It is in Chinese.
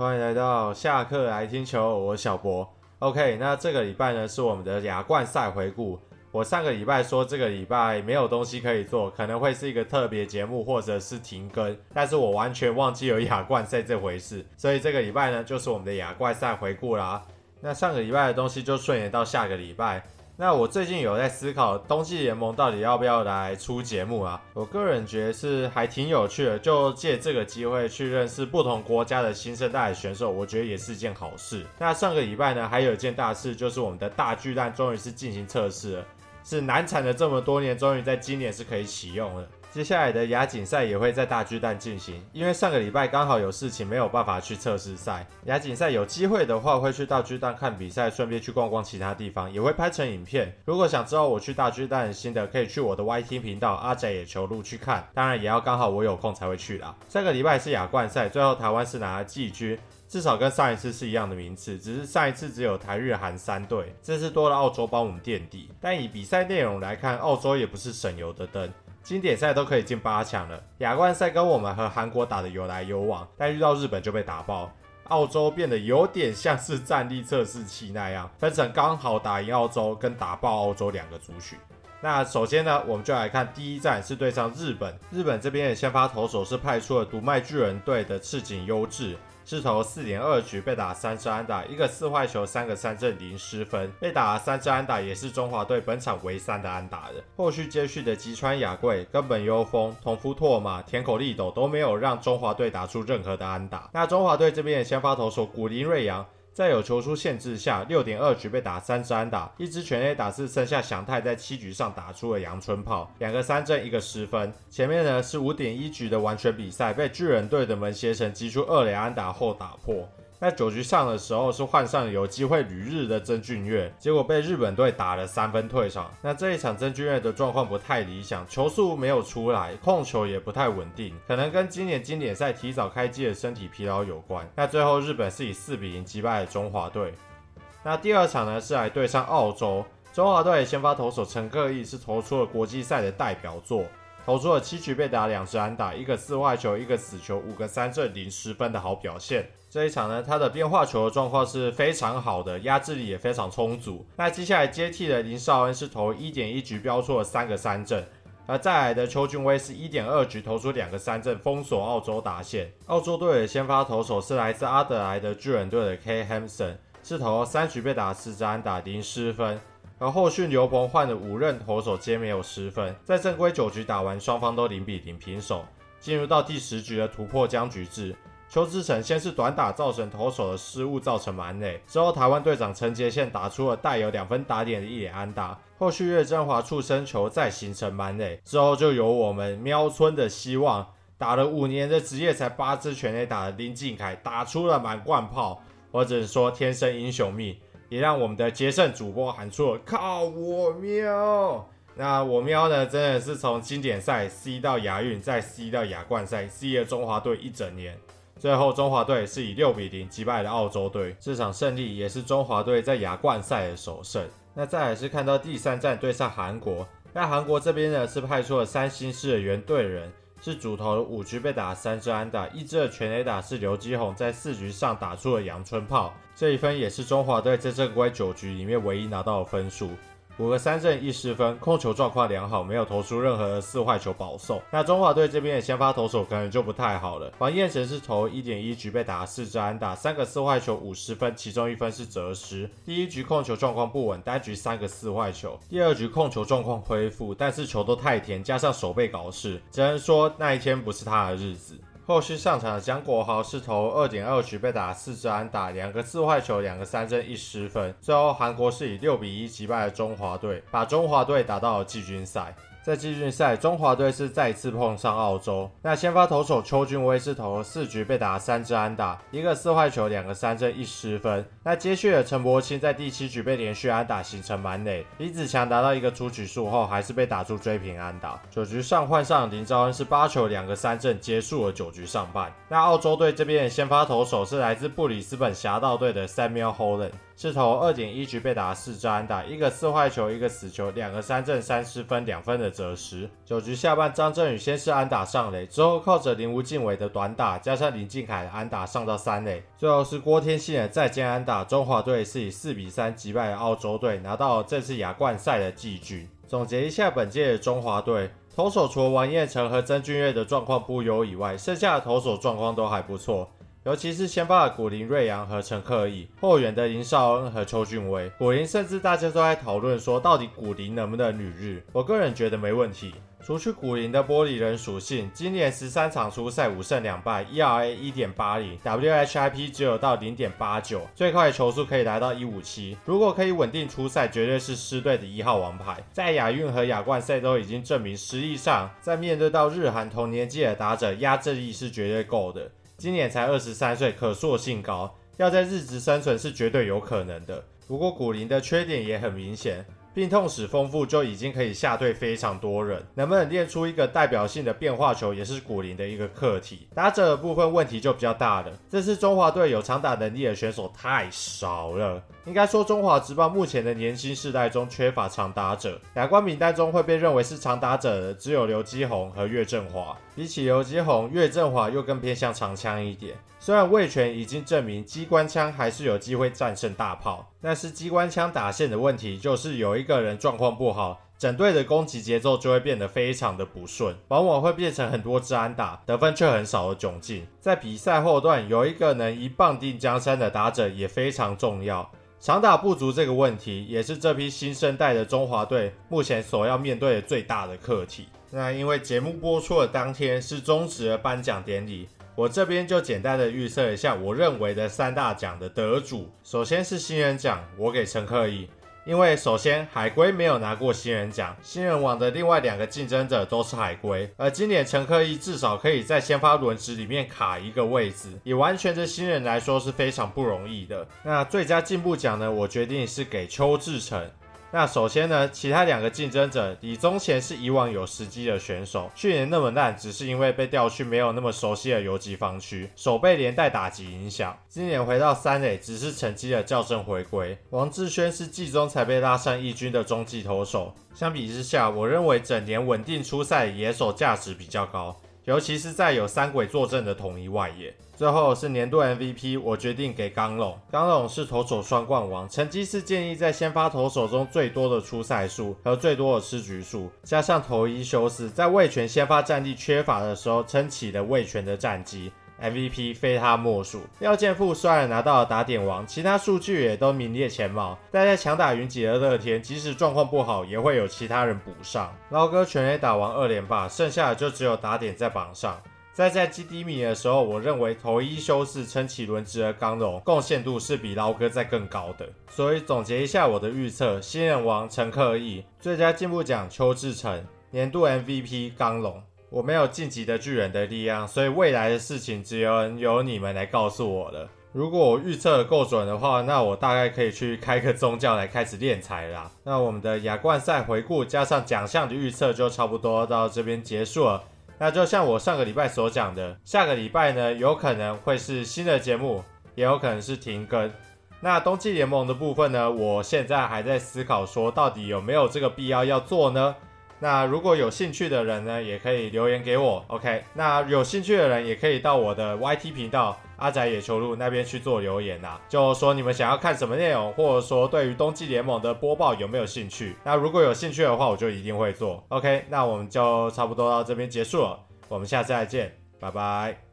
欢迎来到下课来听球，我是小博。OK，那这个礼拜呢是我们的亚冠赛回顾。我上个礼拜说这个礼拜没有东西可以做，可能会是一个特别节目或者是停更，但是我完全忘记有亚冠赛这回事，所以这个礼拜呢就是我们的亚冠赛回顾啦。那上个礼拜的东西就顺延到下个礼拜。那我最近有在思考冬季联盟到底要不要来出节目啊？我个人觉得是还挺有趣的，就借这个机会去认识不同国家的新生代选手，我觉得也是件好事。那上个礼拜呢，还有一件大事，就是我们的大巨蛋终于是进行测试了，是难产了这么多年，终于在今年是可以启用了。接下来的亚锦赛也会在大巨蛋进行，因为上个礼拜刚好有事情没有办法去测试赛。亚锦赛有机会的话会去大巨蛋看比赛，顺便去逛逛其他地方，也会拍成影片。如果想知道我去大巨蛋的心得，可以去我的 YT 频道阿宅野球路去看。当然也要刚好我有空才会去啦。上个礼拜是亚冠赛，最后台湾是拿了季军，至少跟上一次是一样的名次，只是上一次只有台日韩三队，这次多了澳洲帮我们垫底。但以比赛内容来看，澳洲也不是省油的灯。经典赛都可以进八强了，亚冠赛跟我们和韩国打得有来有往，但遇到日本就被打爆。澳洲变得有点像是战力测试器那样，分成刚好打赢澳洲跟打爆澳洲两个族群。那首先呢，我们就来看第一战是对上日本，日本这边的先发投手是派出了读卖巨人队的赤井优志。势头四点二局被打三支安打，一个四坏球，三个三振，零失分。被打了三支安打，也是中华队本场唯三的安打人。后续接续的吉川雅贵、根本优风、同夫拓马、田口利斗都没有让中华队打出任何的安打。那中华队这边的先发投手古林瑞阳。在有球出限制下，六点二局被打三支安打，一支全 A 打是剩下祥太在七局上打出了阳春炮，两个三振一个失分。前面呢是五点一局的完全比赛，被巨人队的门胁成击出二垒安打后打破。在九局上的时候是换上有机会旅日的曾俊岳，结果被日本队打了三分退场。那这一场曾俊岳的状况不太理想，球速没有出来，控球也不太稳定，可能跟今年经典赛提早开机的身体疲劳有关。那最后日本是以四比零击败了中华队。那第二场呢是来对上澳洲，中华队先发投手陈克义是投出了国际赛的代表作。投出了七局被打两支安打，一个四坏球，一个死球，五个三振，零失分的好表现。这一场呢，他的变化球的状况是非常好的，压制力也非常充足。那接下来接替的林少恩是投一点一局飙出了三个三振，而再来的邱俊威是一点二局投出两个三振，封锁澳洲打线。澳洲队的先发投手是来自阿德莱德巨人队的 K. Hamson，是投三局被打四支安打，零失分。而后续刘鹏换的五任投手皆没有失分，在正规九局打完，双方都零比零平手。进入到第十局的突破僵局制，邱志成先是短打造成投手的失误，造成满垒。之后台湾队长陈杰宪打出了带有两分打点的一垒安打。后续岳振华触身球再形成满垒，之后就由我们喵村的希望打了五年的职业才八支全垒打的林靖凯打出了满贯炮，或者说天生英雄命。也让我们的杰胜主播喊出了“靠我喵”。那我喵呢，真的是从经典赛 C 到亚运，再 C 到亚冠赛，C 了中华队一整年。最后中华队是以六比零击败了澳洲队，这场胜利也是中华队在亚冠赛的首胜。那再来是看到第三战对上韩国，那韩国这边呢是派出了三星式的原队人。是主投五局被打三支安打，一支的全垒打是刘基宏在四局上打出了阳春炮，这一分也是中华队在正规九局里面唯一拿到的分数。五个三振一失分，控球状况良好，没有投出任何的四坏球保送。那中华队这边的先发投手可能就不太好了。黄彦辰是投一点一局被打四支安打，三个四坏球五十分，其中一分是折失。第一局控球状况不稳，单局三个四坏球。第二局控球状况恢复，但是球都太甜，加上手背搞事，只能说那一天不是他的日子。后续上场的江国豪是投二点二局被打四支安打，两个四坏球，两个三振一失分。最后韩国是以六比一击败了中华队，把中华队打到了季军赛。在季军赛，中华队是再次碰上澳洲。那先发投手邱俊威是投了四局被打三支安打，一个四坏球，两个三振一失分。那接续的陈柏青在第七局被连续安打形成满垒，李子强达到一个出局数后，还是被打出追平安打。九局上换上林昭恩是八球两个三振结束了九局上半。那澳洲队这边的先发投手是来自布里斯本侠盗队的 Samuel Holland。是投二点一局被打四支安打，一个四坏球，一个死球，两个三振三失分，两分的的责失。九局下半，张振宇先是安打上垒，之后靠着林吴晋伟的短打，加上林靖凯的安打上到三垒，最后是郭天信的再见安打，中华队是以四比三击败了澳洲队，拿到这次亚冠赛的季军。总结一下本届的中华队，投手除了王彦辰和曾俊岳的状况不优以外，剩下的投手状况都还不错。尤其是先发的古林瑞阳和陈克义，后援的林少恩和邱俊威。古林甚至大家都在讨论说，到底古林能不能旅日？我个人觉得没问题。除去古林的玻璃人属性，今年十三场出赛五胜两败，ERA 一点八零，WHIP 只有到零点八九，最快球速可以来到一五七。如果可以稳定出赛，绝对是狮队的一号王牌。在亚运和亚冠赛都已经证明，实力上在面对到日韩同年纪的打者，压制力是绝对够的。今年才二十三岁，可塑性高，要在日职生存是绝对有可能的。不过古林的缺点也很明显。病痛史丰富就已经可以下队非常多人，能不能练出一个代表性的变化球，也是古林的一个课题。打者的部分问题就比较大了，这次中华队有长打能力的选手太少了。应该说中华职棒目前的年轻世代中缺乏长打者，亚冠名单中会被认为是长打者的只有刘基宏和岳振华。比起游击红，岳振华又更偏向长枪一点。虽然味全已经证明机关枪还是有机会战胜大炮，但是机关枪打线的问题就是有一个人状况不好，整队的攻击节奏就会变得非常的不顺，往往会变成很多支安打，得分却很少的窘境。在比赛后段，有一个能一棒定江山的打者也非常重要。常打不足这个问题，也是这批新生代的中华队目前所要面对的最大的课题。那因为节目播出的当天是中职的颁奖典礼。我这边就简单的预测一下，我认为的三大奖的得主。首先是新人奖，我给陈克义，因为首先海龟没有拿过新人奖，新人王的另外两个竞争者都是海龟，而今年陈克一至少可以在先发轮值里面卡一个位置，也完全对新人来说是非常不容易的。那最佳进步奖呢，我决定是给邱志成。那首先呢，其他两个竞争者李宗贤是以往有时机的选手，去年那么烂，只是因为被调去没有那么熟悉的游击防区，手被连带打击影响。今年回到三垒，只是成绩的校正回归。王志轩是季中才被拉上一军的中继投手，相比之下，我认为整年稳定出赛野手价值比较高。尤其是在有三鬼坐镇的统一外野，最后是年度 MVP，我决定给刚龙。刚龙是投手双冠王，成绩是建议在先发投手中最多的出赛数和最多的吃局数，加上投一休四，在味全先发战力缺乏的时候撑起了味全的战绩。MVP 非他莫属。廖健富虽然拿到了打点王，其他数据也都名列前茅，但在强打云集的乐天，即使状况不好，也会有其他人补上。捞哥全垒打王二连霸，剩下的就只有打点在榜上。在在基低迷的时候，我认为头一休四撑起轮值的刚龙贡献度是比捞哥在更高的。所以总结一下我的预测：新人王陈克义，最佳进步奖邱志成，年度 MVP 刚龙。我没有晋级的巨人的力量，所以未来的事情只有由你们来告诉我了。如果我预测的够准的话，那我大概可以去开个宗教来开始敛财啦。那我们的亚冠赛回顾加上奖项的预测就差不多到这边结束了。那就像我上个礼拜所讲的，下个礼拜呢，有可能会是新的节目，也有可能是停更。那冬季联盟的部分呢，我现在还在思考说，到底有没有这个必要要做呢？那如果有兴趣的人呢，也可以留言给我，OK？那有兴趣的人也可以到我的 YT 频道阿宅野球路那边去做留言啊，就说你们想要看什么内容，或者说对于冬季联盟的播报有没有兴趣？那如果有兴趣的话，我就一定会做，OK？那我们就差不多到这边结束了，我们下次再见，拜拜。